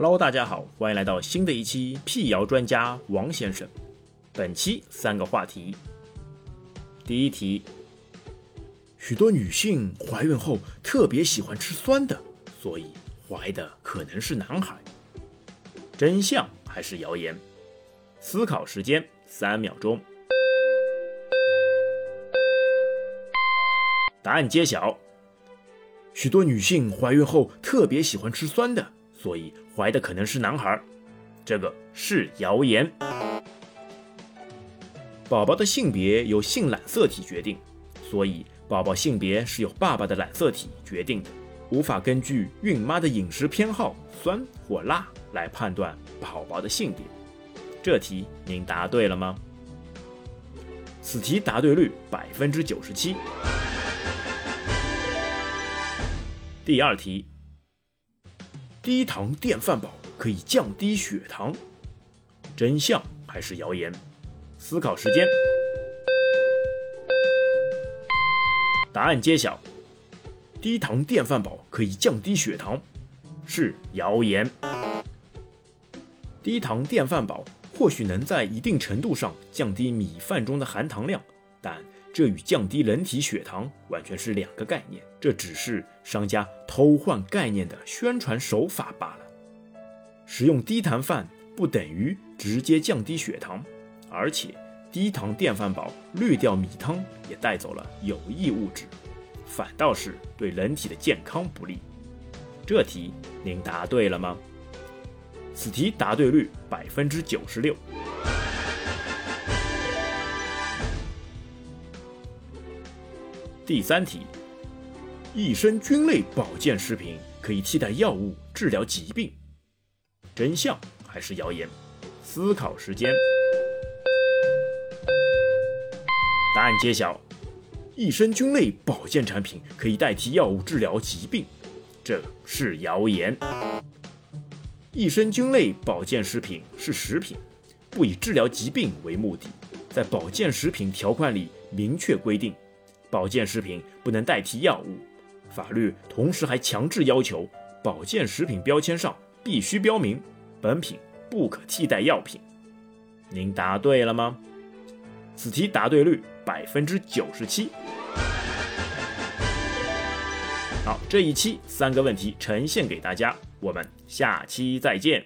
喽大家好，欢迎来到新的一期辟谣专家王先生。本期三个话题。第一题，许多女性怀孕后特别喜欢吃酸的，所以怀的可能是男孩。真相还是谣言？思考时间三秒钟。答案揭晓。许多女性怀孕后特别喜欢吃酸的，所以怀的可能是男孩。这个是谣言。宝宝的性别由性染色体决定，所以宝宝性别是由爸爸的染色体决定的，无法根据孕妈的饮食偏好酸或辣来判断宝宝的性别。这题您答对了吗？此题答对率百分之九十七。第二题，低糖电饭煲可以降低血糖，真相还是谣言？思考时间，答案揭晓。低糖电饭煲可以降低血糖，是谣言。低糖电饭煲或许能在一定程度上降低米饭中的含糖量，但。这与降低人体血糖完全是两个概念，这只是商家偷换概念的宣传手法罢了。食用低糖饭不等于直接降低血糖，而且低糖电饭煲滤掉米汤也带走了有益物质，反倒是对人体的健康不利。这题您答对了吗？此题答对率百分之九十六。第三题，益生菌类保健食品可以替代药物治疗疾病，真相还是谣言？思考时间，答案揭晓。益生菌类保健产品可以代替药物治疗疾病，这是谣言。益生菌类保健食品是食品，不以治疗疾病为目的，在保健食品条款里明确规定。保健食品不能代替药物，法律同时还强制要求保健食品标签上必须标明本品不可替代药品。您答对了吗？此题答对率百分之九十七。好，这一期三个问题呈现给大家，我们下期再见。